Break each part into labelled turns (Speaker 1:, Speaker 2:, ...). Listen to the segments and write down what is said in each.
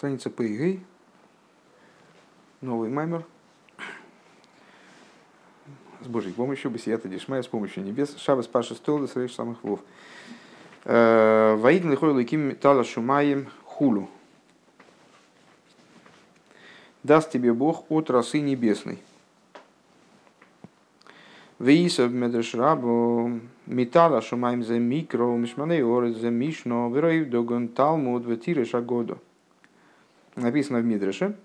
Speaker 1: Страница ПИГ. Новый маймер. С Божьей помощью, Бесията Дишмая, с помощью небес. Шабас Паша Столда, Срейш самых вов. Э, Ваидн лихой лаким тала шумаем хулу. Даст тебе Бог от росы небесной. Вейсов медрешрабу металла шумаем за микро, мишманей орет за мишно, верой догон талмуд ветире шагоду. Написано в Мидреше,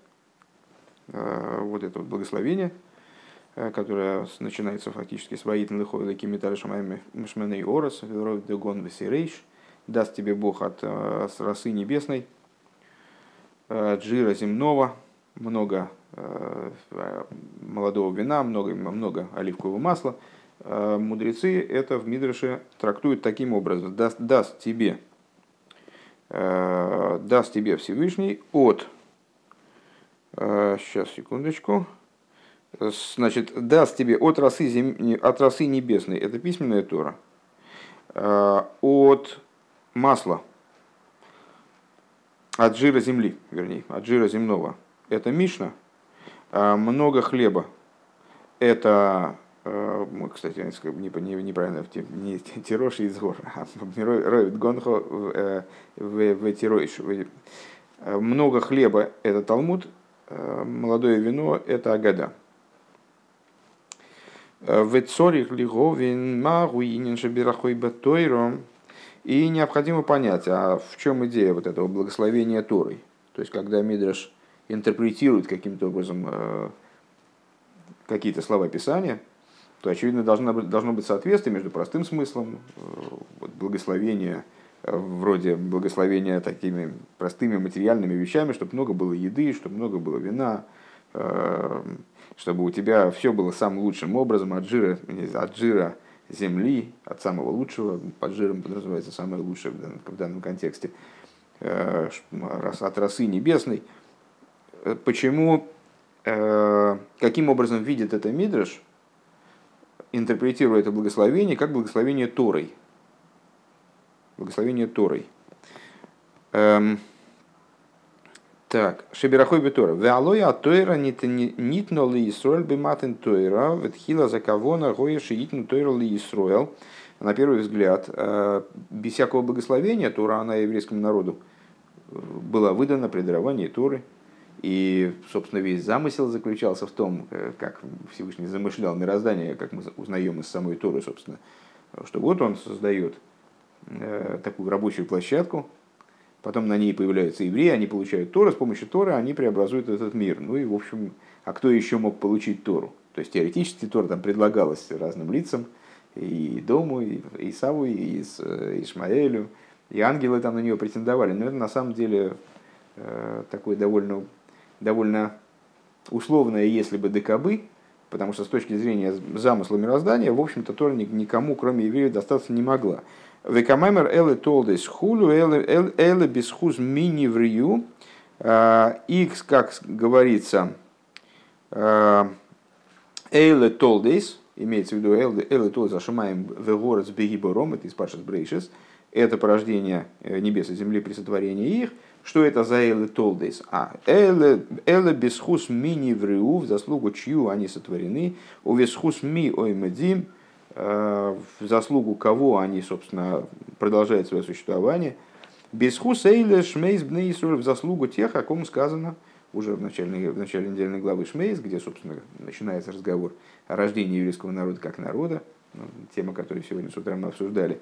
Speaker 1: э, вот это вот благословение, э, которое начинается фактически с ויתן לך האלקים מטל השמים משמני הארץ, ורוב דגן ותירוש, даст тебе Бог от э, росы небесной, жира земного, много молодого вина, много, много оливкового масла. Мудрецы это в Мидраше трактуют таким образом. Даст, даст тебе даст тебе Всевышний от сейчас секундочку значит даст тебе от росы, зем... от росы небесной это письменная Тора от масла от жира земли вернее от жира земного это Мишна а, много хлеба. Это, э, кстати, неправильно, не тирош из гор, а роет гонхо в э, тироиш. Э, много хлеба – это Талмуд, молодое вино – это Агада. В цорих лиговин магуинин шабирахой батойром. И необходимо понять, а в чем идея вот этого благословения Торой. То есть, когда Мидраш интерпретирует каким-то образом э, какие-то слова Писания, то, очевидно, должно должно быть соответствие между простым смыслом, э, вот, благословения, э, вроде благословения такими простыми материальными вещами, чтобы много было еды, чтобы много было вина, чтобы у тебя все было самым лучшим образом, от жира, от жира земли, от самого лучшего, под жиром подразумевается самое лучшее в данном, в данном контексте, от росы небесной – Э, почему, э, каким образом видит это Мидраш, интерпретируя это благословение как благословение Торой. Благословение Торой. Эм, так, Шеберахой Бетора. Веалоя Тойра нитно ли Исруэль биматен Тойра, ветхила за кого на гоя шиитну Тойра ли Исруэль. На первый взгляд, э, без всякого благословения Тора, она еврейскому народу была выдана при даровании Торы – и, собственно, весь замысел заключался в том, э, как Всевышний замышлял мироздание, как мы узнаем из самой Торы, собственно, что вот он создает э, такую рабочую площадку, потом на ней появляются евреи, они получают Тору, с помощью Торы они преобразуют этот мир. Ну и, в общем, а кто еще мог получить Тору? То есть теоретически Тора там предлагалась разным лицам, и Дому, и Исаву, и э, Ишмаэлю, и ангелы там на нее претендовали. Но это на самом деле такой довольно довольно условное «если бы декабы», потому что с точки зрения замысла мироздания, в общем-то, Тора никому, кроме евреев, достаться не могла. Векамаймер эле толдес хулю эле бесхуз мини врию. Икс, как говорится, эле толдес, имеется в виду эле толдес ашумаем вегорец бегибором, это из Пашас Брейшес, это порождение э, небес и земли при сотворении их – что это за Эле Толдейс? А, Эле, эле Бесхус Мини Вриу, в заслугу чью они сотворены, у Весхус Ми Оймедим, э, в заслугу кого они, собственно, продолжают свое существование. Бесхус Эйле Шмейс Бнейсур, в заслугу тех, о ком сказано уже в начале, в начале недельной главы Шмейс, где, собственно, начинается разговор о рождении еврейского народа как народа, ну, тема, которую сегодня с утра мы обсуждали.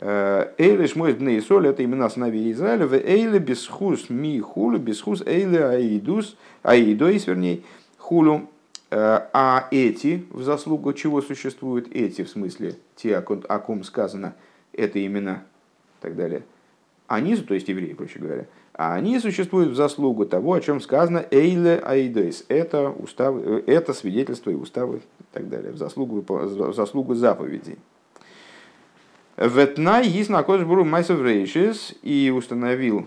Speaker 1: Эйле шмой бней соль, это имена сыновей Израиля, в эйле бесхус ми хулу, бесхус эйле аидус, аидоис, вернее, хулу, а эти, в заслугу чего существуют эти, в смысле, те, о ком, сказано, это имена, и так далее, они, то есть евреи, проще говоря, а они существуют в заслугу того, о чем сказано «эйле аидейс». Это, устав, это свидетельство и уставы и так далее, в заслугу, в заслугу заповедей. Ветнай есть на Кодшбуру Майсов Рейшис и установил,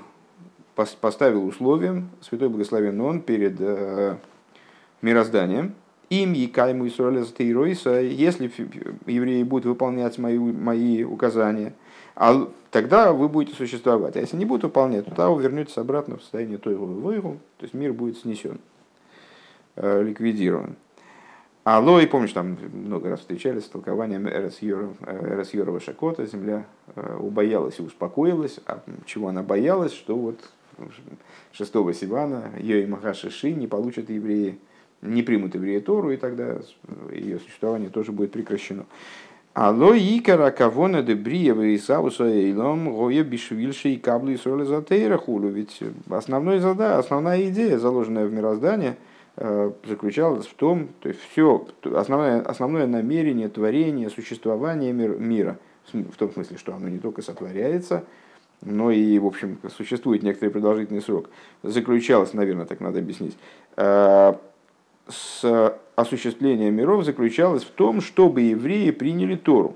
Speaker 1: поставил условием, святой благословен он перед э, мирозданием, им Якайму Исраэля если евреи будут выполнять мои, мои указания, А тогда вы будете существовать. А если не будут выполнять, то вы вернетесь обратно в состояние той выгу, то есть мир будет снесен, э, ликвидирован. А Лой, помнишь, там много раз встречались с толкованием Эрес Йорова Шакота, земля э, убоялась и успокоилась. А чего она боялась? Что вот 6 Сивана ее и Махашиши не получат евреи, не примут евреи Тору, и тогда ее существование тоже будет прекращено. Алло икара кавона де бриева и сауса эйлом гоя бишвильши и каблы и соли затейра хулу. Ведь основной зада, основная идея, заложенная в мироздание – Э, заключалась в том, то есть все, основное, основное намерение творения, существования мир, мира, в том смысле, что оно не только сотворяется, но и, в общем, существует некоторый продолжительный срок, заключалось, наверное, так надо объяснить, э, с осуществлением миров заключалось в том, чтобы евреи приняли Тору.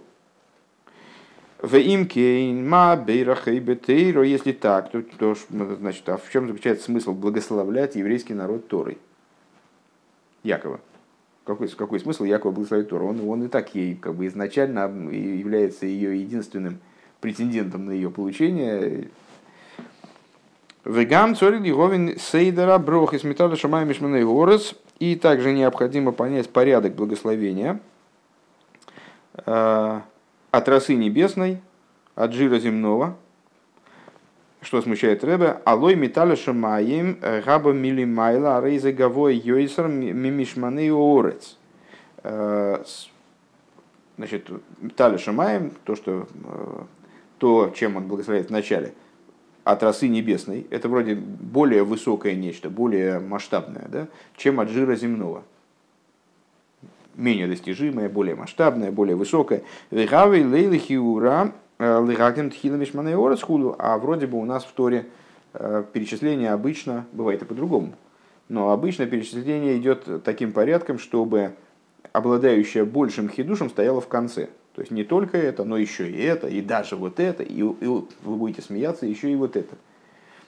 Speaker 1: В имкейн ма бейрахайбетейро, если так, то, то значит, а в чем заключается смысл благословлять еврейский народ Торой? Якова. Какой, какой смысл Якова благословить Тору? Он, он и так ей как бы изначально является ее единственным претендентом на ее получение. Вегам цорил Еговин Сейдера Брох из металла Шамай Мишманей Горец. И также необходимо понять порядок благословения э, от росы небесной, от жира земного – что смущает Рэбе, алой металла шамаем э, габа милимайла рейза гавой йойсер мимишманы орец. Э, значит, металла шамаем, то, что, э, то, чем он благословляет в начале, от росы небесной, это вроде более высокое нечто, более масштабное, да, чем от жира земного менее достижимое, более масштабное, более высокое. Вегавей лейлы хиура Э, Лыгагем тхилами шманеорец худу, а вроде бы у нас в Торе э, перечисление обычно, бывает и по-другому, но обычно перечисление идет таким порядком, чтобы обладающая большим хидушем стояла в конце. То есть не только это, но еще и это, и даже вот это, и, и вы будете смеяться, еще и вот это.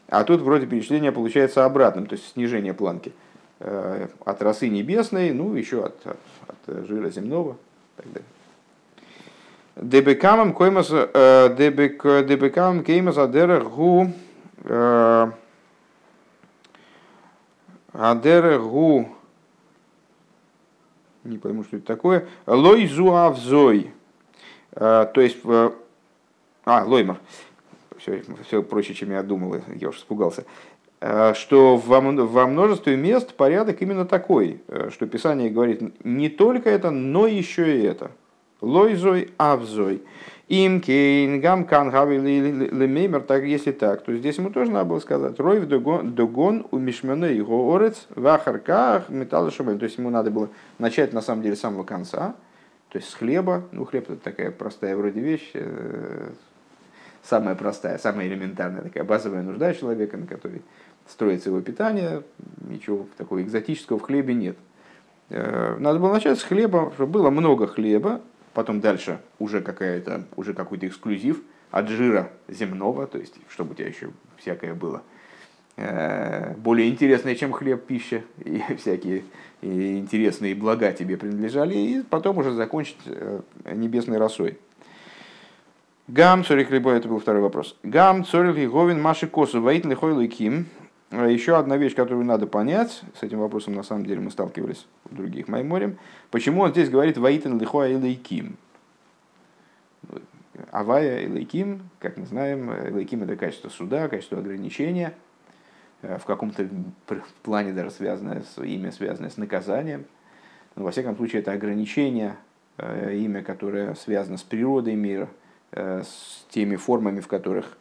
Speaker 1: А тут вроде перечисление получается обратным, то есть снижение планки. Э, от росы небесной, ну еще от, от, от жира земного и так далее. Дебекамам коймас э, дебекамам кеймас адера гу э, адера гу не пойму, что это такое. Лой зуавзой. Э, то есть, а, лоймар. Все, все проще, чем я думал, я уж испугался. Что во, во множестве мест порядок именно такой, что Писание говорит не только это, но еще и это. Лойзой авзой. Им кейн гам кан так если так, то здесь ему тоже надо было сказать, рой в догон у мишмене его орец в ахарках металла шумель. То есть ему надо было начать на самом деле с самого конца, то есть с хлеба. Ну, хлеб это такая простая вроде вещь, э, самая простая, самая элементарная, такая базовая нужда человека, на которой строится его питание. Ничего такого экзотического в хлебе нет. Э, надо было начать с хлеба, чтобы было много хлеба, потом дальше уже, какая-то, уже какой-то эксклюзив от жира земного, то есть чтобы у тебя еще всякое было э, более интересное, чем хлеб, пища, и всякие интересные блага тебе принадлежали, и потом уже закончить э, небесной росой. Гам цорих либо это был второй вопрос. Гам цорих лиговин маши косу ваитн лихой ким. Еще одна вещь, которую надо понять, с этим вопросом на самом деле мы сталкивались в других Майморем, почему он здесь говорит «Ваитен лихоа и Авая и лейким, как мы знаем, лейким это качество суда, качество ограничения, э, в каком-то плане даже связанное с имя, связанное с наказанием. Но, во всяком случае, это ограничение, э, имя, которое связано с природой мира, э, с теми формами, в которых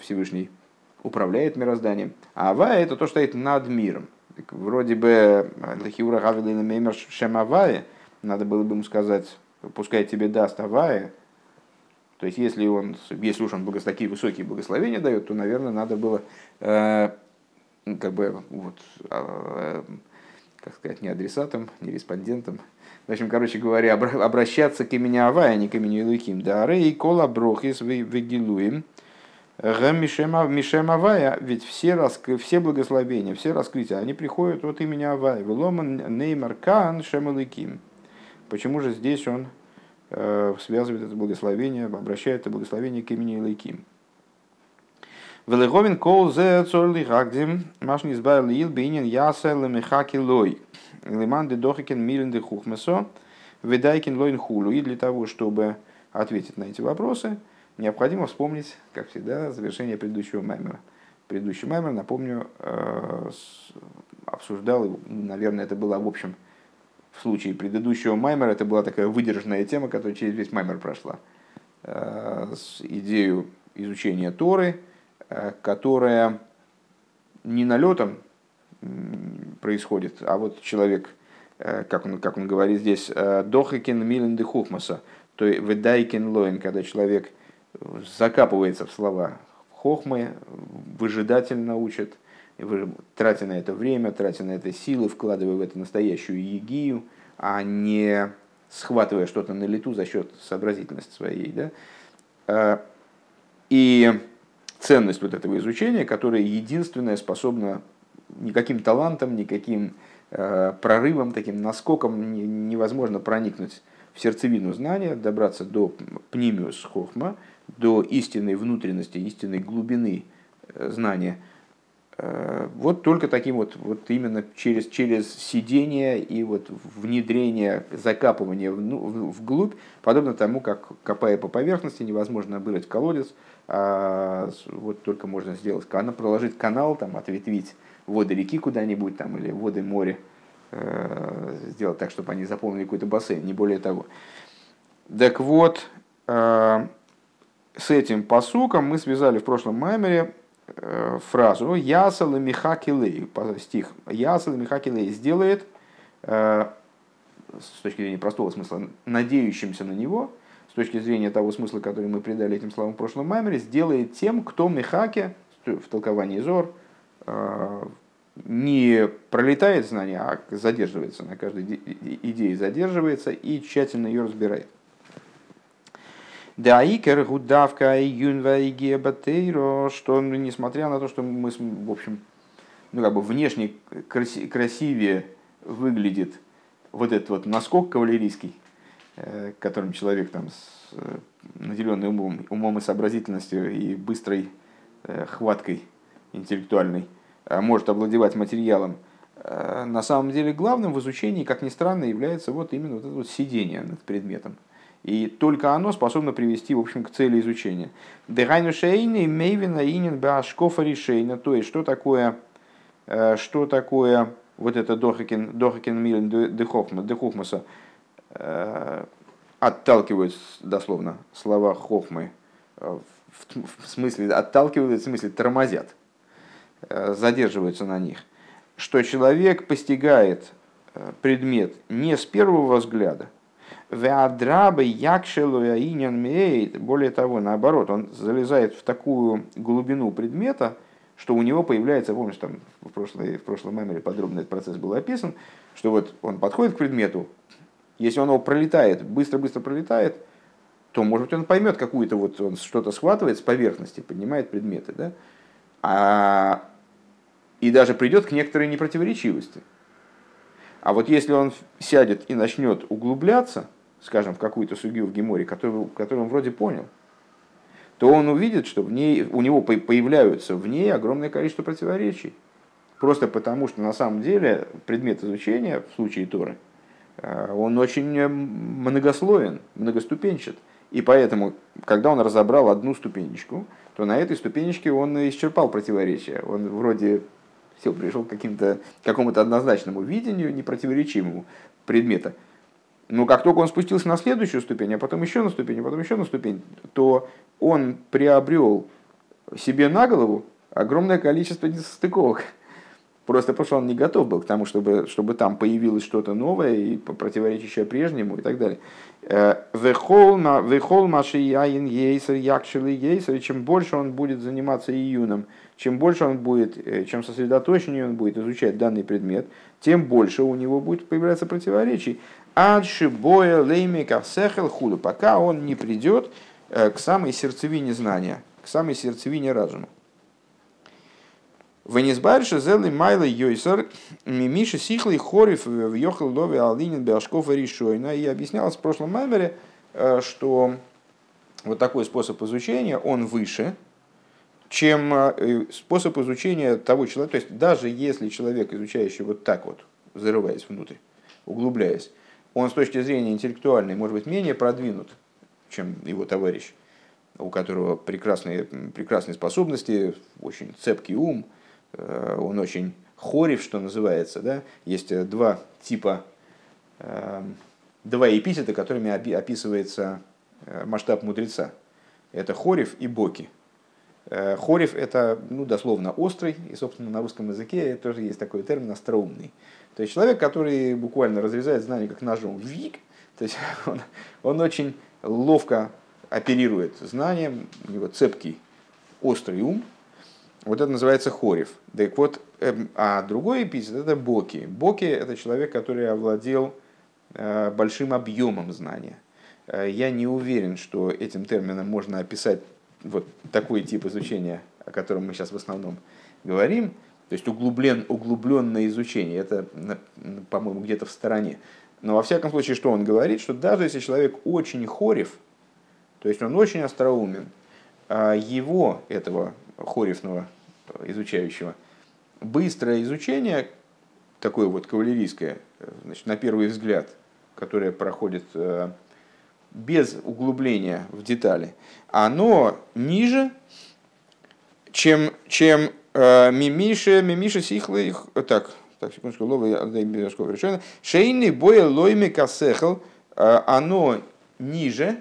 Speaker 1: Всевышний управляет мирозданием. А Авая это то, что стоит над миром. Вроде бы Лахиура Гавилина Меймер Шем Авая, надо было бы ему сказать, пускай тебе даст Авая. То есть, если, он, если уж он благос, такие высокие благословения дает, то, наверное, надо было э, как бы, вот, э, как сказать, не адресатом, не респондентом. В общем, короче говоря, обращаться к имени Авая, а не к имени Илыким. Да, рей кола брохис вегилуем. Мишем Авая, ведь все, раскры, все благословения, все раскрытия, они приходят от имени Авая. Веломан Неймар Кан Шемалыким. Почему же здесь он связывает это благословение, обращает это благословение к имени Илайким. Велеговин кол зе цорли гагдим, маш не избавил ил бейнин ясе лемехаки лой. Лиман де дохикен милен де хухмесо, ведайкин лойн хулу. И для того, чтобы ответить на эти вопросы, необходимо вспомнить, как всегда, завершение предыдущего маймера. Предыдущий маймер, напомню, э, обсуждал, наверное, это было в общем в случае предыдущего маймера, это была такая выдержанная тема, которая через весь маймер прошла. Э, идею изучения Торы – Э, которая не налетом происходит, а вот человек, как он, как он говорит здесь, дохакен милен де хухмаса, то есть ведайкен лоин, когда человек закапывается в слова хохмы, выжидательно учит, тратя на это время, тратя на это силы, вкладывая в это настоящую егию, а не схватывая что-то на лету за счет сообразительности своей. Да? И ценность вот этого изучения, которое единственное способно никаким талантом, никаким э, прорывом, таким наскоком не, невозможно проникнуть в сердцевину знания, добраться до пнимиус хохма, до истинной внутренности, истинной глубины э, знания. Э, вот только таким вот, вот именно через, через сидение и вот внедрение, закапывание в, ну, вглубь, подобно тому, как копая по поверхности, невозможно вырыть колодец, а вот только можно сделать, проложить канал, там, ответвить воды реки куда-нибудь там, или воды моря, э, сделать так, чтобы они заполнили какой-то бассейн, не более того. Так вот, с этим посуком мы связали в прошлом маймере э, фразу «Ясал Михакилей», стих «Ясал Михакилей» сделает, с точки зрения простого смысла, надеющимся на него – с точки зрения того смысла, который мы придали этим словам в прошлом маймере, сделает тем, кто мехаке, в толковании Зор, э, не пролетает знание, а задерживается на каждой идее, задерживается и тщательно ее разбирает. Даикер гудавка юнва и гебатейро, что ну, несмотря на то, что мы, в общем, ну как бы внешне красивее выглядит вот этот вот наскок кавалерийский, Э, которым человек там, с э, наделенный умом, умом и сообразительностью и быстрой э, хваткой интеллектуальной может овладевать материалом, на самом деле главным в изучении, как ни странно, является вот именно вот это вот сидение над предметом. И только оно способно привести, в общем, к цели изучения. Дегайну шейни мейвина инин башкофа решейна. То есть, что такое, что такое вот это дохакен, дохакен милен дехохмаса, Э, отталкивают дословно слова хохмы э, в смысле отталкивают, в смысле тормозят, э, задерживаются на них, что человек постигает предмет не с первого взгляда, более того, наоборот, он залезает в такую глубину предмета, что у него появляется, помнишь, там в, прошлой, в прошлом меморе подробно этот процесс был описан, что вот он подходит к предмету, если он его пролетает, быстро-быстро пролетает, то, может быть, он поймет какую-то вот, он что-то схватывает с поверхности, поднимает предметы, да? А, и даже придет к некоторой непротиворечивости. А вот если он сядет и начнет углубляться, скажем, в какую-то сугию в Геморе, которую, которую он вроде понял, то он увидит, что в ней, у него появляются в ней огромное количество противоречий. Просто потому, что на самом деле предмет изучения в случае Торы – Э, он очень э, многослоен, многоступенчат. И поэтому, когда он разобрал одну ступенечку, то на этой ступенечке он исчерпал противоречия. Он вроде все пришел к каким-то, какому-то однозначному видению, непротиворечивому предмета. Но как только он спустился на следующую ступень, а потом еще на ступень, а потом еще на ступень, то он приобрел себе на голову огромное количество несостыковок. Просто потому что он не готов был к тому, чтобы, чтобы там появилось что-то новое и противоречащее прежнему и так далее. Вехол маши яин ейсер якшили ейсер. Чем больше он будет заниматься июном, чем больше он будет, э, чем сосредоточеннее он будет изучать данный предмет, тем больше у него будет появляться противоречий. Адши боя леймика сехел худу, пока он не придет э, к самой сердцевине знания, к самой сердцевине разума. Венесбарша зелы майла йойсар мимиши сихлый хориф в йохал лови алинин беашков решойна. И объяснялось в прошлом маймере, что вот такой способ изучения, он выше, чем способ изучения того человека. То есть даже если человек, изучающий вот так вот, зарываясь внутрь, углубляясь, он с точки зрения интеллектуальной может быть менее продвинут, чем его товарищ, у которого прекрасные, прекрасные способности, очень цепкий ум, э, он очень хорев, что называется. Да? Есть э, два типа, эм, два эпитета, которыми описывается э, масштаб мудреца. Это хорев и боки. Хорев – это ну, дословно острый, и, собственно, на русском языке тоже есть такой термин «остроумный». То есть человек, который буквально разрезает знания как ножом. Вик, то есть он, он очень ловко оперирует знанием, у него цепкий, острый ум. Вот это называется хорев. Так вот, эм, а другой эпитет это боки. Боки это человек, который овладел э, большим объемом знания. Э, я не уверен, что этим термином можно описать вот такой тип изучения, о котором мы сейчас в основном говорим, то есть углублен, углубленное изучение, это, по-моему, где-то в стороне. Но во всяком случае, что он говорит, что даже если человек очень хорев, то есть он очень остроумен, а его, этого хоревного изучающего, быстрое изучение, такое вот кавалерийское, значит, на первый взгляд, которое проходит э, без углубления в детали, оно ниже, чем, чем мимиша, мимиша сихлы их... Так, так, секундочку, лова решено. Шейный боя лойми касехл, э, оно ниже,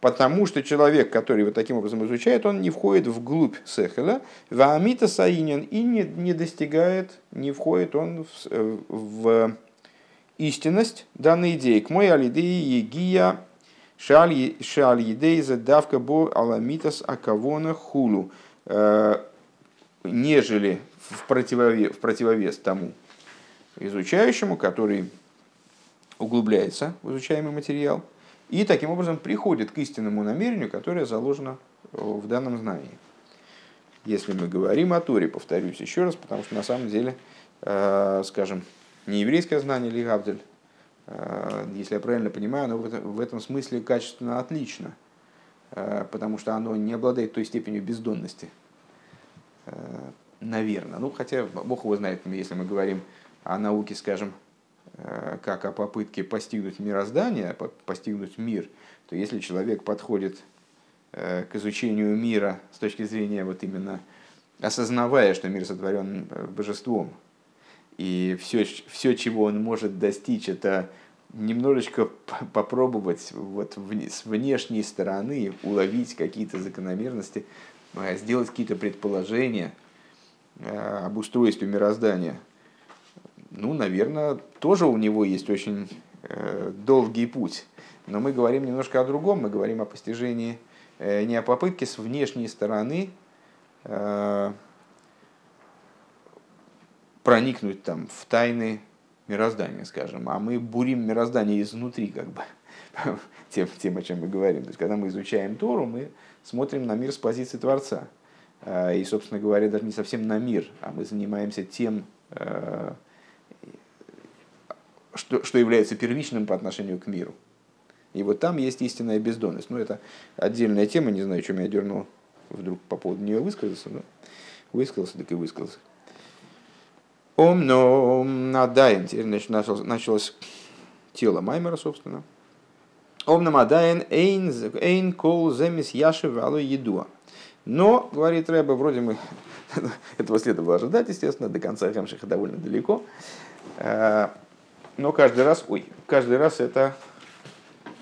Speaker 1: потому что человек, который вот таким образом изучает, он не входит вглубь сехеля, ваамита саинин и не, не достигает, не входит он в, э, в истинность данной идеи. К моей алидеи егия шаль едей задавка бо аламитас акавона хулу нежели в противовес, в противовес тому изучающему, который углубляется в изучаемый материал и таким образом приходит к истинному намерению, которое заложено в данном знании. Если мы говорим о Торе, повторюсь еще раз, потому что на самом деле, э, скажем, не еврейское знание или Гавдель, э, если я правильно понимаю, оно в этом смысле качественно отлично, э, потому что оно не обладает той степенью бездонности, Э, наверное. Ну, хотя Бог его знает, если мы говорим о науке, скажем, э, как о попытке постигнуть мироздание, постигнуть мир, то если человек подходит э, к изучению мира с точки зрения вот именно осознавая, что мир сотворен божеством, и все, все, чего он может достичь, это немножечко попробовать вот с внешней стороны уловить какие-то закономерности, Э, сделать какие-то предположения э, об устройстве мироздания, ну, наверное, тоже у него есть очень э, долгий путь. Но мы говорим немножко о другом, мы говорим о постижении, не о попытке с внешней стороны проникнуть там в тайны мироздания, скажем, а мы бурим мироздание изнутри, как бы, тем, тем, о чем мы говорим. То есть, когда мы изучаем Тору, мы смотрим на мир с позиции Творца. А, и, собственно говоря, даже не совсем на мир, а мы занимаемся тем, э, что, что является первичным по отношению к миру. И вот там есть истинная бездонность. Ну, это отдельная тема, не знаю, чем я дернул вдруг по поводу нее высказаться, но высказался, так и высказался. Ом, но надаем, теперь началось, началось тело Маймера, собственно. Ом намадаен эйн, кол земис яшев ало едуа. Но, говорит Рэба, вроде мы этого следовало ожидать, естественно, до конца Хемшиха довольно далеко. Э, но каждый раз, ой, каждый раз это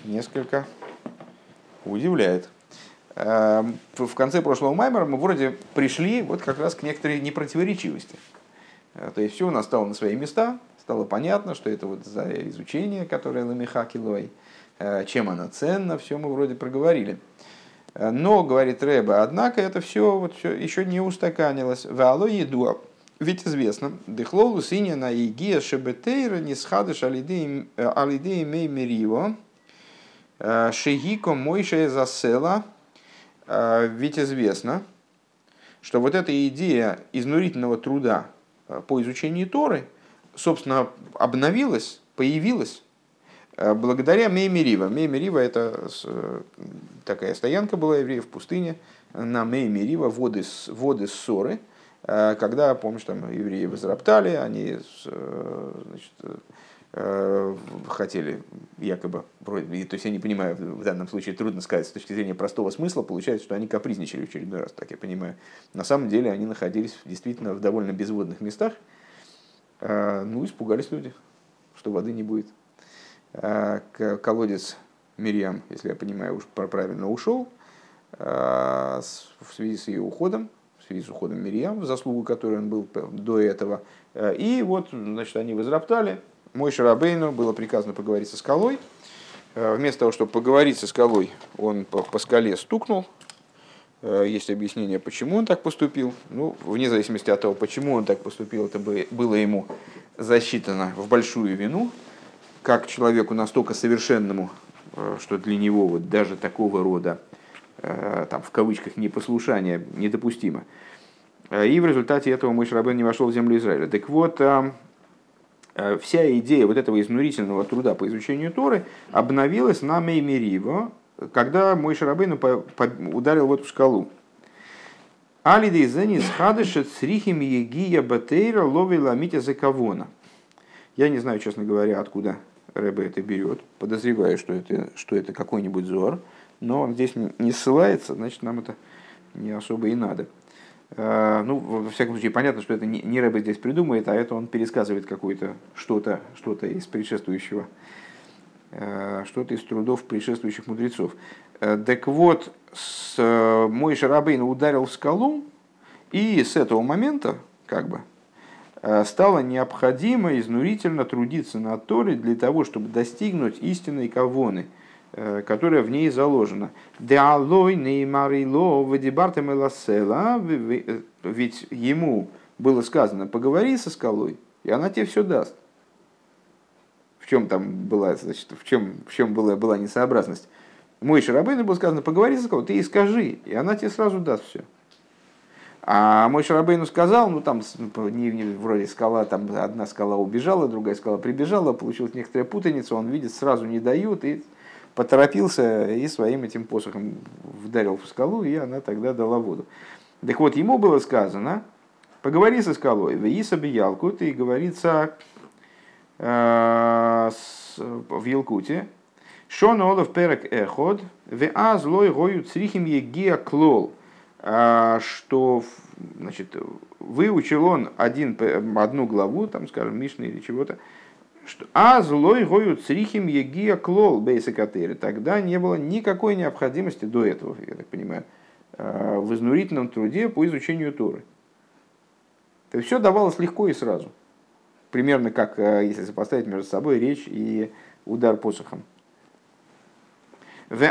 Speaker 1: несколько удивляет. Э, в конце прошлого маймера мы вроде пришли вот как раз к некоторой непротиворечивости. Э, то есть все у нас стало на свои места, стало понятно, что это вот за изучение, которое Ламиха Килой, чем она ценна, все мы вроде проговорили. Э, но, говорит Рэба, однако это все, вот все еще не устаканилось. Вало еду, ведь известно, дыхлолу синя на игия шебетейра не схадыш алидеи э, мей мериво, шегико мойшая засела, ведь известно, что вот эта идея изнурительного труда по изучению Торы, собственно, обновилась, появилась благодаря Меймерива. Меймерива это такая стоянка была евреев в пустыне на Меймерива, воды, воды Ссоры, когда, помнишь, там евреи возроптали, они значит, Э, хотели якобы, вроде, то есть я не понимаю, в данном случае трудно сказать с точки зрения простого смысла, получается, что они капризничали в очередной раз, так я понимаю. На самом деле они находились действительно в довольно безводных местах, э, ну, испугались люди, что воды не будет. Э, колодец Мириам, если я понимаю, уж правильно ушел, в связи с ее уходом, в связи с уходом Мириам, в заслугу которой он был до этого. И вот, значит, они возроптали, мой Шарабейну было приказано поговорить со скалой. Э, вместо того, чтобы поговорить со скалой, он по, скале стукнул. Э, есть объяснение, почему он так поступил. Ну, вне зависимости от того, почему он так поступил, это было ему засчитано в большую вину, как человеку настолько совершенному, э, что для него вот даже такого рода, там, в кавычках, непослушание недопустимо. И в результате этого мой Шарабейн не вошел в землю Израиля. Так вот, Э, вся идея вот этого изнурительного труда по изучению Торы обновилась на Меймериво, когда мой Шарабейну ударил в эту скалу. Алидей зенис хадышет срихим егия батейра ловила митя закавона. Я не знаю, честно говоря, откуда Рэбе это берет. Подозреваю, что это, что это какой-нибудь зор. Но он здесь не ссылается, значит, нам это не особо и надо. Э, ну, во всяком случае, понятно, что это не Рэбе здесь придумает, а это он пересказывает какое-то что-то что из предшествующего, э, что-то из трудов предшествующих мудрецов. Э, так вот, мой Шарабейн ударил в скалу, и с этого момента, как бы, стало необходимо изнурительно трудиться над Торой для того, чтобы достигнуть истинной кавоны – Э, которая в ней заложена. Деалой неймарило вадибартем эласела, э, ведь ему было сказано, поговори со скалой, и она тебе все даст. В чем там была, значит, в чем, в чем была, была несообразность? Мой Шарабейну было сказано, поговори со скалой, ты и скажи, и она тебе сразу даст все. А мой Шарабейну сказал, ну там не, не, вроде скала, там одна скала убежала, другая скала прибежала, получилась некоторая путаница, он видит, сразу не дают, и поторопился и своим этим посохом вдарил в скалу, и она тогда дала воду. Так вот, ему было сказано, поговори со скалой, веиса биялку, и говорится э, с, в Елкуте, Шон Олов Перек Эход, Веа злой гою црихим егия клол, что значит, выучил он один, одну главу, там, скажем, Мишны или чего-то, что а злой гою црихим егия клол бейсакатери. Тогда не было никакой необходимости до этого, я так понимаю, э, в изнурительном труде по изучению Торы. То есть все давалось легко и сразу. Примерно как, э, если сопоставить между собой речь и удар посохом. В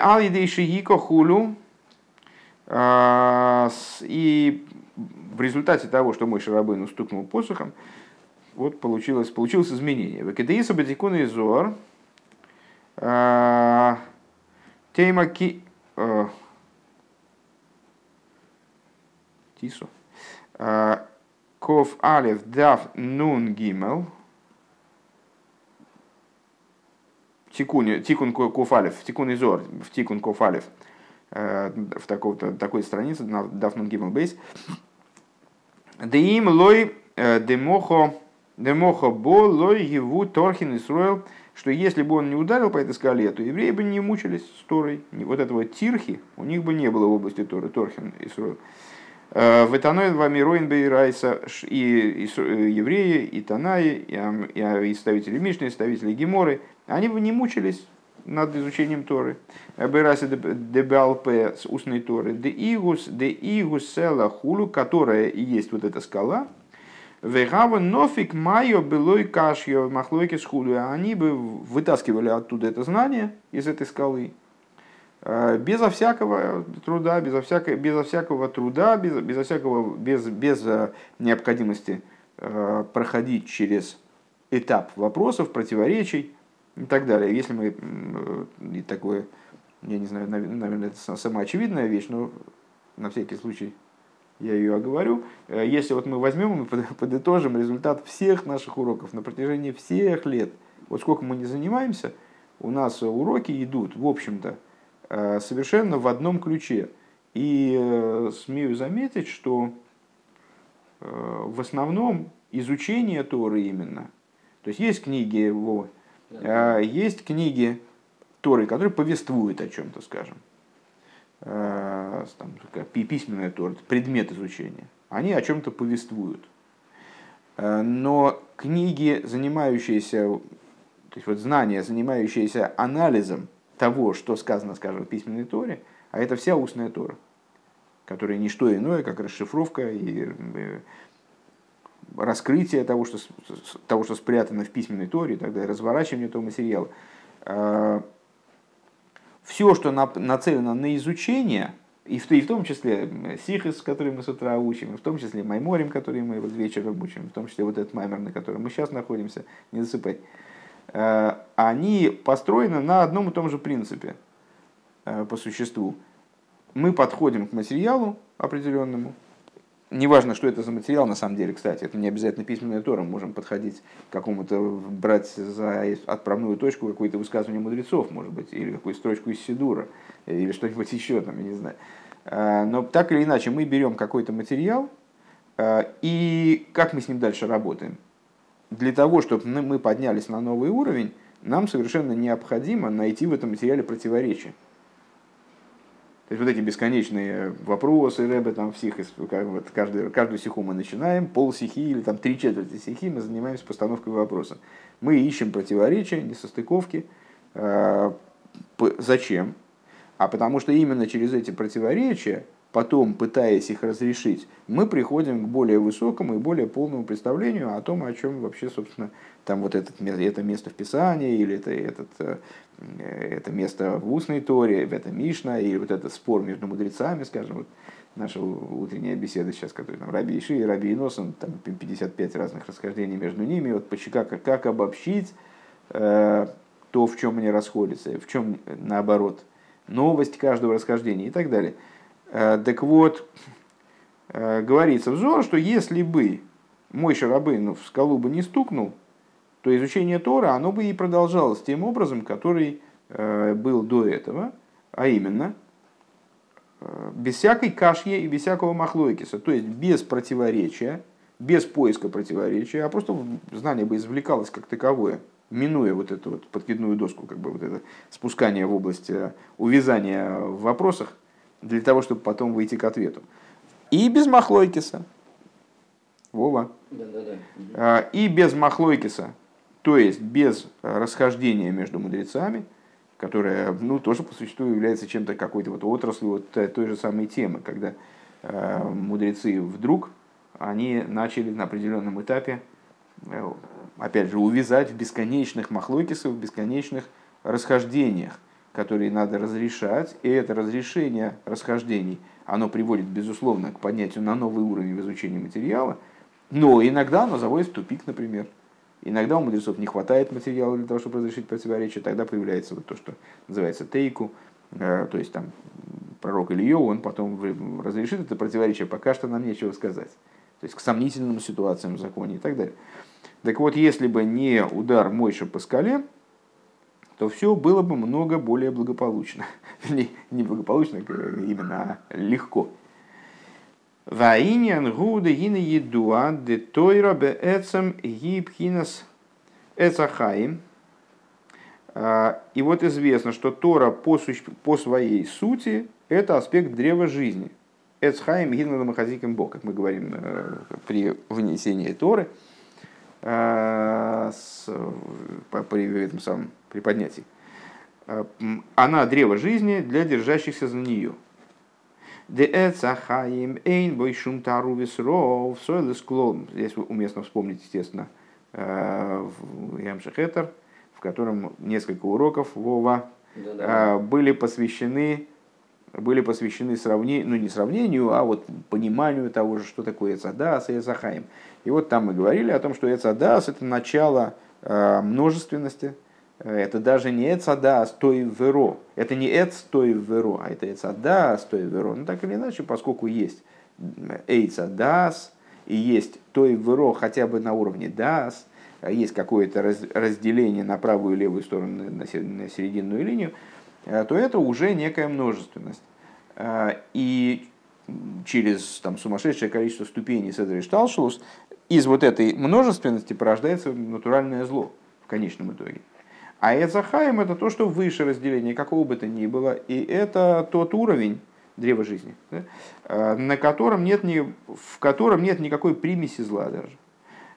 Speaker 1: хулю э, и в результате того, что мой Шарабын устукнул посохом, вот получилось, получилось изменение. Векедеиса Батикун и Зор. А, тейма ки... А, Тису. А, ков алев дав нун гимел. Тикун, тикун ков алев, тикун изор, в тикун ков алев. В такой-то такой странице, дав нун гимел бейс. Деим лой демохо Демоха бо лой его торхин Исруэл, что если бы он не ударил по этой скале, то евреи бы не мучились с Торой. Вот этого тирхи у них бы не было в области Торы, Торхин Исруэл. Э, Этаной Вамироин Бейрайса и э, евреи, и Танаи, и ставители Мишны, и ставители Геморы, они бы не мучились над изучением Торы. Бейрайса Дебалпе с устной Торы, де Игус, де Игус Села Хулу, которая и есть вот эта скала, Вегава нофик майо былой кашьо махлойки схуду. Они бы вытаскивали оттуда это знание из этой скалы. Э, безо всякого труда, безо, всякого, безо всякого труда, без, безо всякого, без, без э, необходимости э, проходить через этап вопросов, противоречий и так далее. Если мы и такое, я не знаю, наверное, это самая очевидная вещь, но на всякий случай я ее оговорю. Э, если вот мы возьмем и подытожим результат всех наших уроков на протяжении всех лет, вот сколько мы не занимаемся, у нас уроки идут, в общем-то, совершенно в одном ключе. И смею заметить, что в основном изучение Торы именно. То есть есть книги, есть книги Торы, которые повествуют о чем-то, скажем. Там, письменная Тора, предмет изучения. Они о чем-то повествуют. Но книги, занимающиеся, то есть вот знания, занимающиеся анализом того, что сказано, скажем, в письменной Торе, а это вся устная Тора, которая не что иное, как расшифровка и э, раскрытие того, что, того, что спрятано в письменной Торе, и так далее, разворачивание этого материала. А, Все, что нацелено на изучение, и в, и в том числе Сихис, который мы с утра учим, и в том числе Майморим, который мы вот вечером учим, в том числе вот этот Маймер, на котором мы сейчас находимся, не засыпать, а, они построены на одном и том же принципе а, по существу. Мы подходим к материалу определенному, Неважно, что это за материал на самом деле, кстати, это не обязательно письменная Тора, мы можем подходить к какому-то, брать за отправную точку какое-то высказывание мудрецов, может быть, или какую-то строчку из Сидура, или что-нибудь еще там, я не знаю. А, но так или иначе, мы берем какой-то материал, а, и как мы с ним дальше работаем? Для того, чтобы мы поднялись на новый уровень, нам совершенно необходимо найти в этом материале противоречие. То есть вот эти бесконечные вопросы Рэбе, там всех, вот каждый, каждую сиху мы начинаем, пол сихи или там три четверти сихи мы занимаемся постановкой вопроса. Мы ищем противоречия, несостыковки. А, зачем? А потому что именно через эти противоречия потом, пытаясь их разрешить, мы приходим к более высокому и более полному представлению о том, о чем вообще, собственно, там вот этот, это место в Писании, или это, этот, э, это место в устной Торе, это Мишна, или вот этот спор между мудрецами, скажем, вот наша утренняя беседа сейчас, которая там Раби Иши и Раби Иносан, там 55 разных расхождений между ними, вот как, как обобщить э, то, в чем они расходятся, в чем, наоборот, новость каждого расхождения и так далее – Э, так вот, э, говорится в Зор, что если бы мой Шарабейн в скалу бы не стукнул, то изучение Тора, оно бы и продолжалось тем образом, который э, был до этого, а именно, без всякой кашьи и без всякого махлойкиса, то есть без противоречия, без поиска противоречия, а просто знание бы извлекалось как таковое, минуя вот эту вот подкидную доску, как бы вот это спускание в область увязания в вопросах, для того, чтобы потом выйти к ответу. И без махлойкиса. Вова. Да, да, да. И без махлойкиса, то есть без расхождения между мудрецами, которая ну, тоже по существу является чем-то какой-то вот отраслью вот той же самой темы, когда э, мудрецы вдруг они начали на определенном этапе, э, опять же, увязать в бесконечных махлойкисах, в бесконечных расхождениях которые надо разрешать, и это разрешение расхождений, оно приводит, безусловно, к поднятию на новый уровень в изучении материала, но иногда оно заводит в тупик, например. Иногда у мудрецов не хватает материала для того, чтобы разрешить противоречие, тогда появляется вот то, что называется тейку, э, то есть там пророк Ильё, он потом разрешит это противоречие, пока что нам нечего сказать. То есть к сомнительным ситуациям в законе и так далее. Так вот, если бы не удар Мойша по скале, то все было бы много более благополучно. не, не благополучно именно, а легко. Ваинян гуды гина едуа де тойра бе эцем гибхинас эцахаим. А, и вот известно, что Тора по, по своей сути это аспект древа жизни. Эцхаим гинна махазиким бог, как мы говорим э, при вынесении Торы, э, с, при этом самом при поднятии. Э, она древо жизни для держащихся за нее. Деэцахаим эйн бойшум тару висров сойлес клон. Здесь уместно вспомнить, естественно, э, Ямшехетер, в котором несколько уроков Вова э, были посвящены были посвящены сравнению, ну не сравнению, а вот пониманию того же, что такое Эцадас и Эцахаим. И вот там мы говорили о том, что Эцадас это начало множественности, это даже не эцада, а стой веро. Это не эц стой веро, а это эцада, стой веро. Ну так или иначе, поскольку есть эйцадас и есть той веро хотя бы на уровне дас, есть какое-то разделение на правую и левую сторону, на серединную линию, то это уже некая множественность. И через там, сумасшедшее количество ступеней Седри Шталшус из вот этой множественности порождается натуральное зло в конечном итоге. А Эцахаем это то, что выше разделения, какого бы то ни было, и это тот уровень древа жизни, да, э, на котором нет ни, в котором нет никакой примеси зла даже.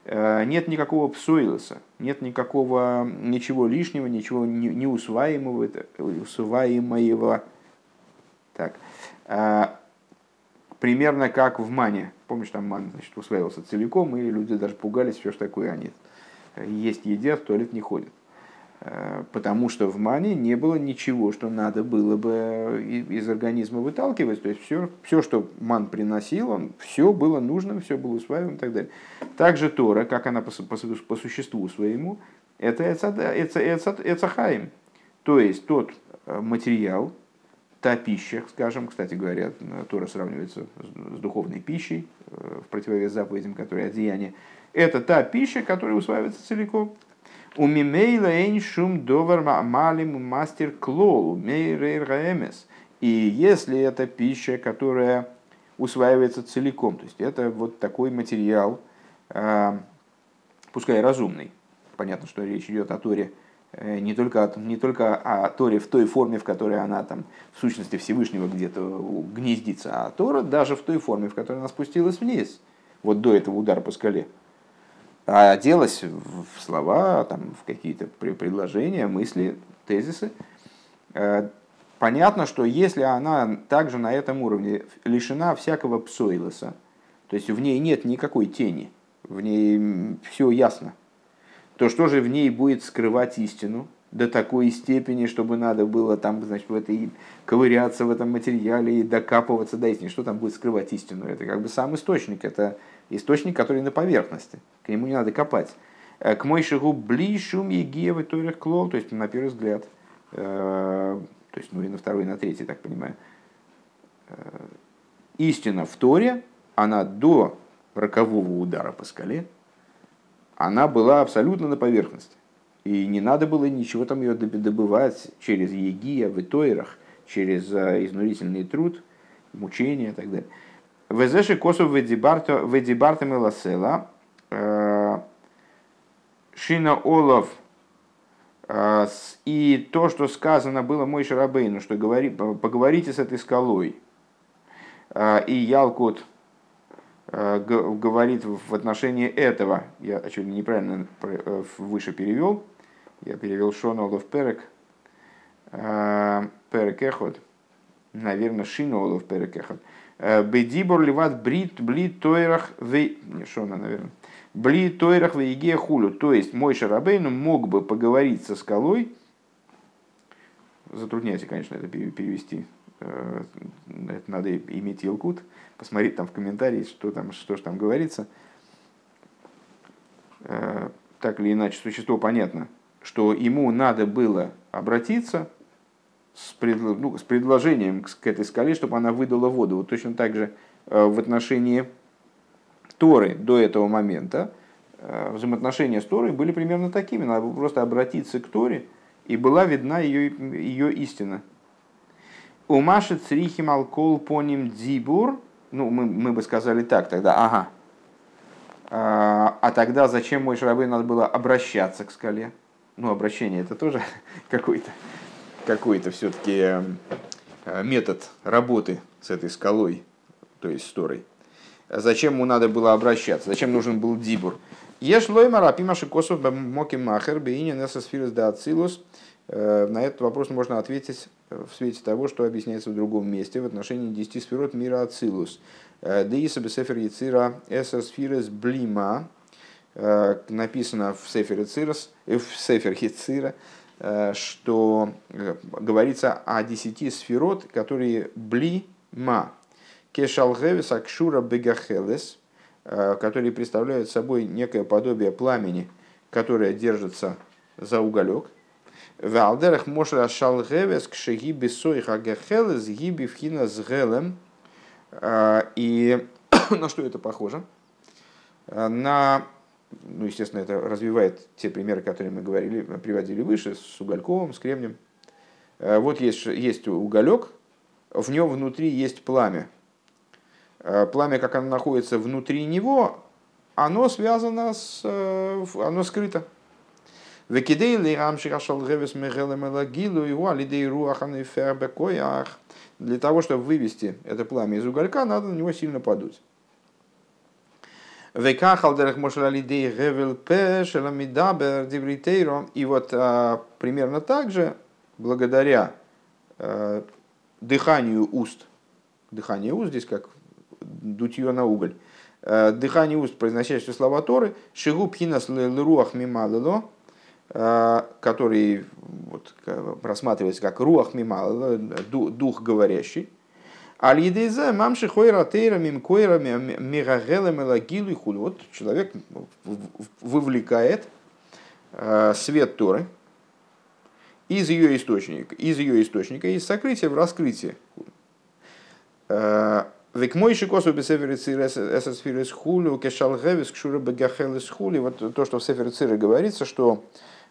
Speaker 1: Э, нет никакого псоилоса, нет никакого ничего лишнего, ничего неусваиваемого, усваиваемого. Так. Э, примерно как в мане. Помнишь, там ман значит, усваивался целиком, и люди даже пугались, все что такое они есть едят, в туалет не ходят. Э, потому что в мане не было ничего, что надо было бы из организма выталкивать. То есть все, все что ман приносил, он, все было нужным, все было усваиваем и так далее. Также Тора, как она по, по, по существу своему, это эцахаим. То есть тот э, материал, та пища, скажем, кстати говоря, Тора сравнивается с духовной пищей, э, в противовес заповедям, которые одеяние, это та пища, которая усваивается целиком. У мимейла эйн шум довар малим мастер клол, мейрейргаэмес. И если это пища, которая усваивается целиком, то есть это вот такой материал, а, пускай разумный, понятно, что речь идет о Торе, э, не только, не только о Торе в той форме, в которой она там в сущности Всевышнего где-то гнездится, а Тора даже в той форме, в которой она спустилась вниз, вот до этого удара по скале а оделась в слова, там, в какие-то предложения, мысли, тезисы. Э, понятно, что если она также на этом уровне лишена всякого псоилоса, то есть в ней нет никакой тени, в ней все ясно, то что же в ней будет скрывать истину до такой степени, чтобы надо было там, значит, в этой ковыряться в этом материале и докапываться до истины. Что там будет скрывать истину? Это как бы сам источник, это источник, который на поверхности, к нему не надо копать. Э, к мой шагу блишум егевы торих клол, то есть на первый взгляд, э, то есть ну и на второй, и на третий, так понимаю. Э, истина в Торе, она до рокового удара по скале, она была абсолютно на поверхности. И не надо было ничего там ее добывать через егия в Тойрах, через изнурительный труд, мучения и так далее. Везеши косов ведибарта меласела. Э, Шина Олов э, и то, что сказано было мой Шарабейну, что говори, поговорите с этой скалой. Э, и Ялкут говорит в отношении этого, я очевидно неправильно выше перевел, я перевел Шона Олов Перек, Перек Эхот, наверное, Шина Олов Перек Эхот. Бедибор ливат брит бли тойрах вей... Что она, наверное? Бли тойрах вейге хулю. То есть мой Шарабейну мог бы поговорить со скалой. Затрудняйте, конечно, это перевести. Э, это надо иметь Елкут, посмотреть там в комментарии, что там, что же там говорится. Э, так или иначе, существо понятно, что ему надо было обратиться с, пред, ну, с предложением к, к этой скале, чтобы она выдала воду. Вот точно так же э, в отношении Торы до этого момента э, взаимоотношения с Торой были примерно такими. Надо было просто обратиться к Торе, и была видна ее, ее истина. У Маши Црихим Алкол Поним Дзибур, ну, мы, мы бы сказали так тогда, ага. А, а тогда зачем мой шрабы надо было обращаться к скале? Ну, обращение это тоже какой-то какой-то все-таки э, метод работы с этой скалой, то есть с Торой. Зачем ему надо было обращаться? Зачем нужен был дибур? Еш лоймар апимаши косов моки махер бейни несосфирис да ацилус. Э, на этот вопрос можно ответить в свете того, что объясняется в другом месте в отношении 10 сферот мира ацилус. Э, Деиса бесефер яцира эсосфирис блима. Написано в сефере цирос, в сефер яцира, Э, что э, говорится о десяти сферот, которые бли ма, кешалгевис акшура бегахелес, э, которые представляют собой некое подобие пламени, которое держится за уголек. В алдерах мошра шалгевес кшеги бесой хагахелес гиби вхина с гелем. И на что это похоже? На ну, естественно, это развивает те примеры, которые мы говорили, приводили выше, с угольком, с кремнем. Вот есть, есть уголек, в нем внутри есть пламя. Пламя, как оно находится внутри него, оно связано с... оно скрыто. Для того, чтобы вывести это пламя из уголька, надо на него сильно подуть. Векахал дерах мошел алидей гевел пешел амидабер дивритейро. И вот а, примерно так же, благодаря а, дыханию уст, дыхание уст здесь как дутье на уголь, а, дыхание уст, произносящие слова Торы, шигу пхинас леруах мималыло, Э, который вот, рассматривается как руах мимал, дух говорящий. Аль-Едейзе мамши хойра тейра мим койра мегагела мелагилу и худ. Вот человек вывлекает э, свет Торы из ее источника, из ее источника, из сокрытия в раскрытие. Э, Век мой шикосу бесефер эсэсфирис хулю кешалгевис кшура бегахелис хули. Вот то, что в Сефер Цире говорится, что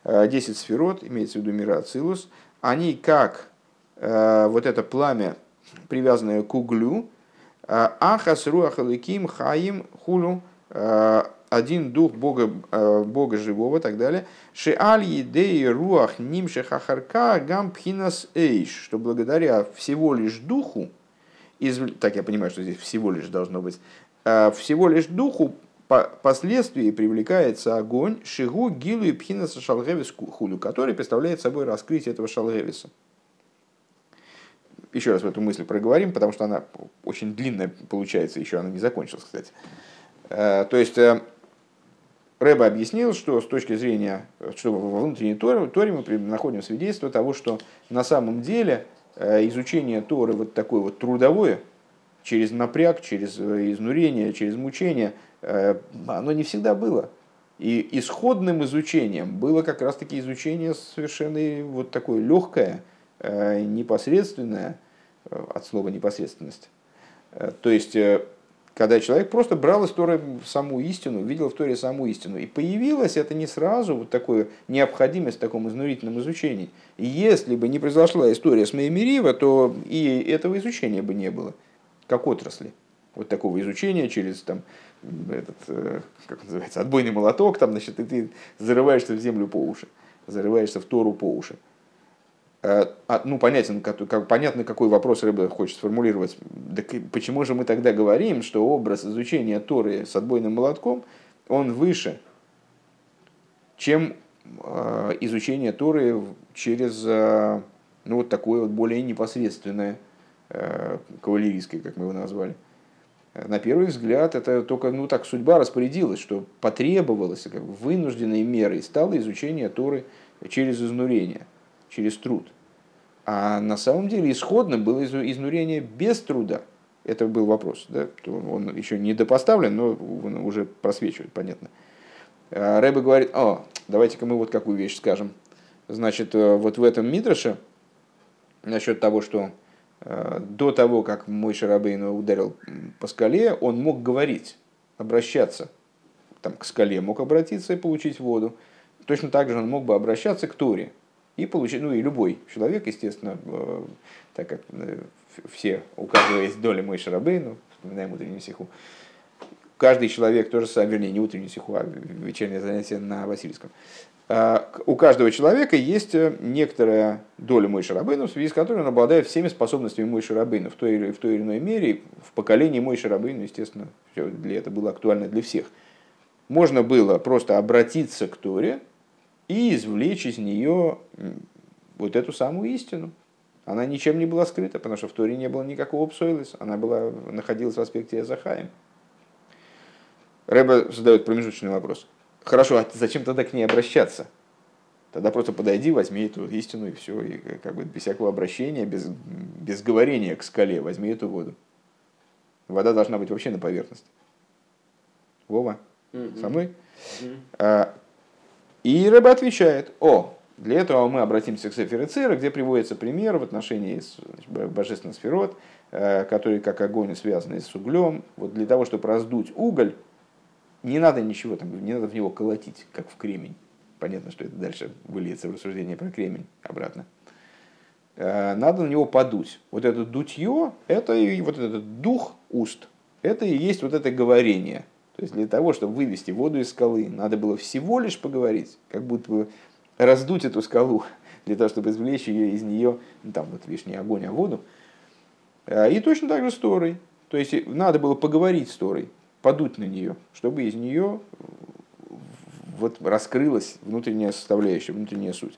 Speaker 1: 10 э, сферот, имеется в виду мира Ацилус, они как вот это пламя, привязанное к углю, э, ахас руахаликим хаим хулу, один дух Бога, Бога живого и так далее. Шиаль едеи руах ним шехахарка гам пхинас эйш, что благодаря всего лишь духу, из, так я понимаю, что здесь всего лишь должно быть, всего лишь духу Впоследствии привлекается огонь Шигу Гилу и Пхинаса Шалгевис Хулю, который представляет собой раскрытие этого Шалгевиса. Еще раз эту мысль проговорим, потому что она очень длинная получается, еще она не закончилась, кстати. Э, то есть э, Рэба объяснил, что с точки зрения, что во внутренней Торе, Торе мы находим свидетельство того, что на самом деле э, изучение Торы вот такое вот трудовое, через напряг, через изнурение, через мучение – оно не всегда было. И исходным изучением было как раз-таки изучение совершенно вот такое легкое, непосредственное, э, от слова непосредственность. То есть, когда человек просто брал из Торы саму истину, видел в Торе саму истину. И появилось это не сразу, вот такое необходимость в таком изнурительном изучении. И если бы не произошла история с Меймерива, то и этого изучения бы не было, как отрасли. Вот такого изучения через там, этот, э, как называется, отбойный молоток, там, значит, и ты зарываешься в землю по уши, зарываешься в Тору по уши. Э, а, ну, понятен, как, понятно, какой вопрос Рыба хочет сформулировать. Так почему же мы тогда говорим, что образ изучения Торы с отбойным молотком, он выше, чем э, изучение Торы через ну, вот такое вот более непосредственное, кавалерийское, как мы его назвали. На первый взгляд, это только ну, так судьба распорядилась, что потребовалось как вынужденной мерой стало изучение Торы через изнурение, через труд. А на самом деле исходным было изнурение без труда. Это был вопрос. Да? Он еще не допоставлен, но он уже просвечивает, понятно. А Рэбе говорит, о, давайте-ка мы вот какую вещь скажем. Значит, э, вот в этом Мидраше, насчет того, что Э, до того, как мой Шарабейн ударил по скале, он мог говорить, обращаться там, к скале, мог обратиться и получить воду. Точно так же он мог бы обращаться к Торе и получить, ну и любой человек, естественно, э, так как э, все, у каждого есть доля мой Шарабейну, вспоминаем утреннюю сиху, каждый человек тоже сам, вернее, не утреннюю сиху, а вечернее занятие на Васильевском. А, у каждого человека есть э, некоторая доля Мой Шарабейна, в связи с которой он обладает всеми способностями Мой Шарабейна в той, или, в той или иной мере. В поколении Мой Шарабейна, естественно, для это было актуально для всех. Можно было просто обратиться к Торе и извлечь из нее вот эту самую истину. Она ничем не была скрыта, потому что в Торе не было никакого псойлиса. Она была, находилась в аспекте Азахаем. Рэба задает промежуточный вопрос – Хорошо, а зачем тогда к ней обращаться? Тогда просто подойди, возьми эту истину и все, и как бы без всякого обращения, без, без говорения к скале, возьми эту воду. Вода должна быть вообще на поверхности. Вова, со мной? А, и рыба отвечает, о, для этого мы обратимся к Сефер Цира, где приводится пример в отношении божественных сферот, э, которые как огонь связаны с углем. Вот для того, чтобы раздуть уголь, не надо ничего, там, не надо в него колотить, как в кремень. Понятно, что это дальше выльется в рассуждение про кремень обратно. Э, надо на него подуть. Вот это дутье, это и вот этот дух уст, это и есть вот это говорение. То есть для того, чтобы вывести воду из скалы, надо было всего лишь поговорить, как будто бы раздуть эту скалу, для того, чтобы извлечь ее из нее, ну, там вот не огонь, а воду. Э, и точно так же с Торой. То есть надо было поговорить с Торой, подуть на нее, чтобы из нее вот раскрылась внутренняя составляющая, внутренняя суть.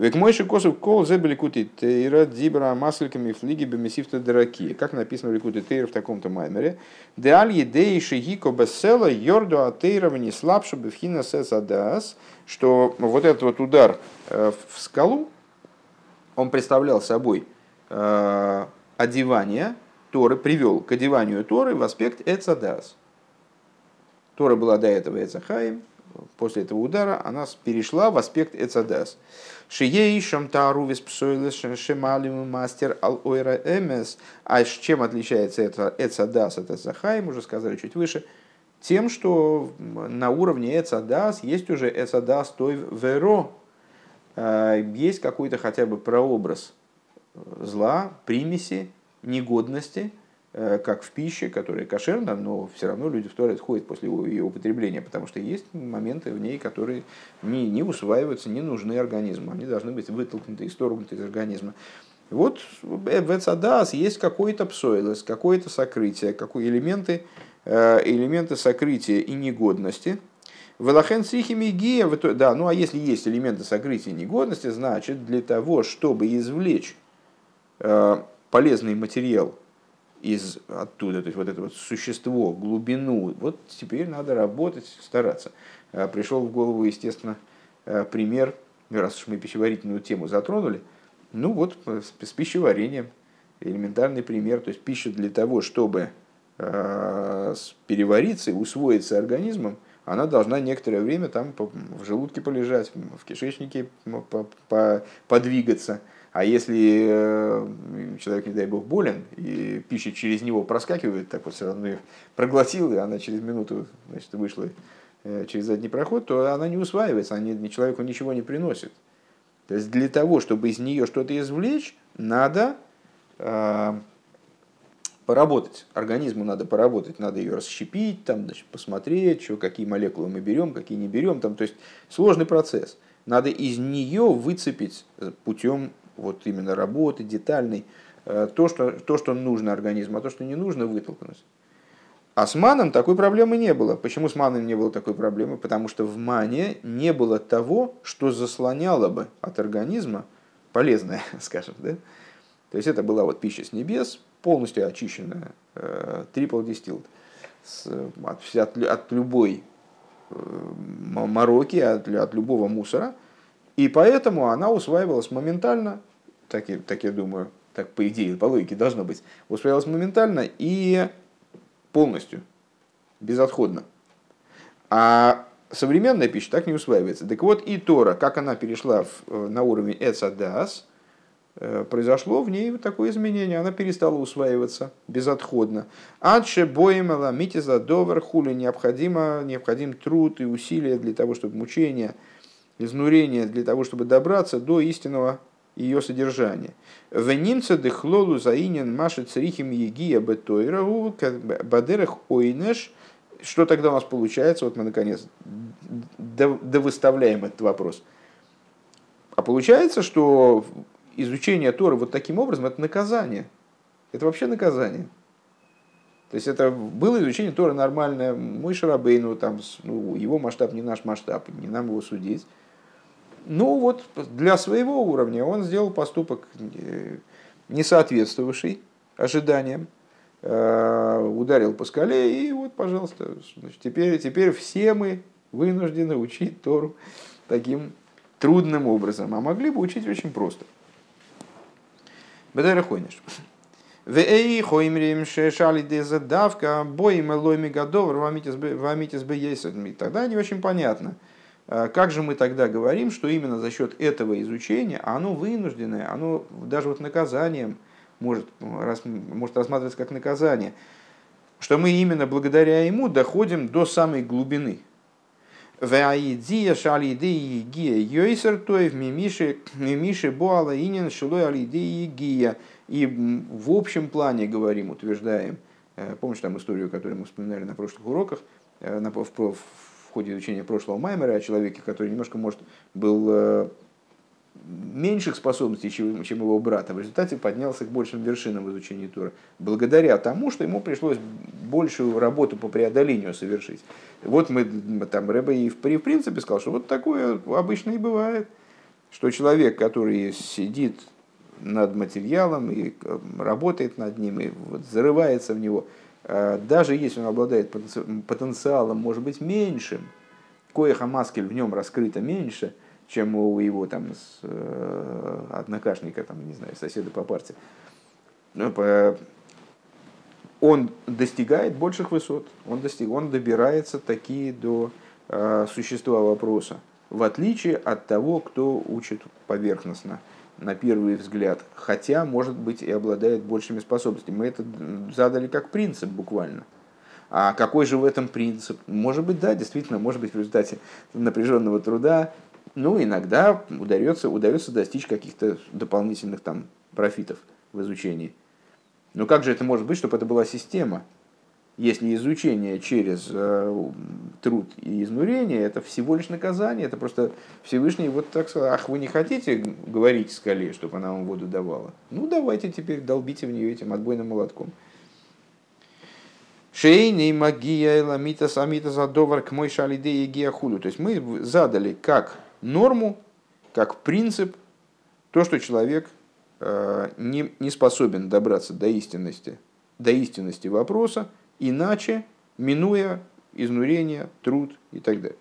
Speaker 1: Век мойши косов кол зебели кути тейра дибра масликами флиги бемесифта драки. Как написано в Ликуте Тейра в таком-то маймере. Де аль едей шигико бессела йорду атейра не слабшу бифхина сесадас. Что вот этот вот удар э, в скалу, он представлял собой э, одевание Торы, привел к одеванию Торы в аспект Эцадас. Тора была до этого Эцахаем, после этого удара она перешла в аспект Эцадас. Шией шамтару виспсойлес шемалим мастер ал ойра эмес. А чем отличается это Эцадас от Эцахаим, уже сказали чуть выше, тем, что на уровне Эцадас есть уже Эцадас той веро, э, есть какой-то хотя бы прообраз зла, примеси, негодности, Э, как в пище, которая кошерна, но все равно люди в туалет ходят после ее употребления, потому что есть моменты в ней, которые не, не усваиваются, не нужны организму, они должны быть вытолкнуты, исторгнуты из организма. Вот в Эцадас есть какой-то псойлес, какое-то сокрытие, какие элементы, э, элементы сокрытия и негодности. Велахен срихимигия, да, ну а если есть элементы сокрытия и негодности, значит для того, чтобы извлечь э, полезный материал из оттуда, то есть вот это вот существо, глубину, вот теперь надо работать, стараться. А, пришел в голову, естественно, а, пример, раз уж мы пищеварительную тему затронули, ну вот с пищеварением, элементарный пример, то есть пища для того, чтобы а, перевариться и усвоиться организмом, она должна некоторое время там в желудке полежать, в кишечнике подвигаться. А если э, человек, не дай бог, болен, и пища через него проскакивает, так вот все равно проглотил, и она через минуту значит, вышла э, через задний проход, то она не усваивается, она ни человеку ничего не приносит. То есть для того, чтобы из нее что-то извлечь, надо э, поработать. Организму надо поработать, надо ее расщепить, там, значит, посмотреть, что, какие молекулы мы берем, какие не берем. Там, то есть сложный процесс. Надо из нее выцепить путем вот именно работы, детальной, э, то что, то, что нужно организму, а то, что не нужно, вытолкнуть. А с маном такой проблемы не было. Почему с маном не было такой проблемы? Потому что в мане не было того, что заслоняло бы от организма полезное, скажем. Да? То есть это была вот пища с небес, полностью очищенная, трипл дистилд, от, от, от любой э, мороки, от, от любого мусора. И поэтому она усваивалась моментально, так, я, так я думаю, так по идее, по логике должно быть, усваивалось моментально и полностью, безотходно. А современная пища так не усваивается. Так вот и Тора, как она перешла в, э, на уровень Эцадас, э, произошло в ней такое изменение. Она перестала усваиваться безотходно. Адше боемела митиза довер хули необходимо, необходим труд и усилия для того, чтобы мучение, изнурение для того, чтобы добраться до истинного ее содержание. В немце дехлолу заинен маши црихим егия бетойрагу бадерах ойнеш. Что тогда у нас получается? Вот мы наконец довыставляем этот вопрос. А получается, что изучение Торы вот таким образом это наказание. Это вообще наказание. То есть это было изучение Торы нормальное. Мой Шарабейну, там, ну, его масштаб не наш масштаб, не нам его судить. Ну вот для своего уровня он сделал поступок, э, не соответствовавший ожиданиям, э, ударил по скале, и вот, пожалуйста, значит, теперь, теперь все мы вынуждены учить Тору таким трудным образом, а могли бы учить очень просто. Бедайра хойниш. Вей хоймрим шешали дезадавка, боим элойми гадовр, вамитис бы Тогда не очень понятно – как же мы тогда говорим, что именно за счет этого изучения оно вынужденное, оно даже вот наказанием может, может рассматриваться как наказание. что мы именно благодаря ему доходим до самой глубины. И в общем плане говорим, утверждаем, э, помнишь там историю, которую мы вспоминали на прошлых уроках, э, в, ходе изучения прошлого Маймера о человеке, который немножко, может, был э, меньших способностей, чем, его брат, а в результате поднялся к большим вершинам в изучении Тура, благодаря тому, что ему пришлось большую работу по преодолению совершить. Вот мы там Рэба и в, в принципе сказал, что вот такое обычно и бывает, что человек, который сидит над материалом и э, работает над ним, и вот зарывается в него, даже если он обладает потенциалом, может быть, меньшим, коеха маскель в нем раскрыто меньше – чем у его там с, э, однокашника, там, не знаю, соседа по партии. Ну, он достигает больших высот, он, достиг, он добирается такие до э, существа вопроса, в отличие от того, кто учит поверхностно, на первый взгляд, хотя, может быть, и обладает большими способностями. Мы это задали как принцип буквально. А какой же в этом принцип? Может быть, да, действительно, может быть, в результате напряженного труда ну, иногда удается, удается достичь каких-то дополнительных там профитов в изучении. Но как же это может быть, чтобы это была система? Если изучение через э, труд и изнурение, это всего лишь наказание, это просто Всевышний вот так сказал, ах, вы не хотите говорить скале, чтобы она вам воду давала? Ну, давайте теперь долбите в нее этим отбойным молотком. Шейни магия ламита самита задовар к мой шалиде и гиахулю. То есть мы задали как норму, как принцип, то, что человек э, не, не способен добраться до истинности, до истинности вопроса, иначе минуя изнурение, труд и так далее.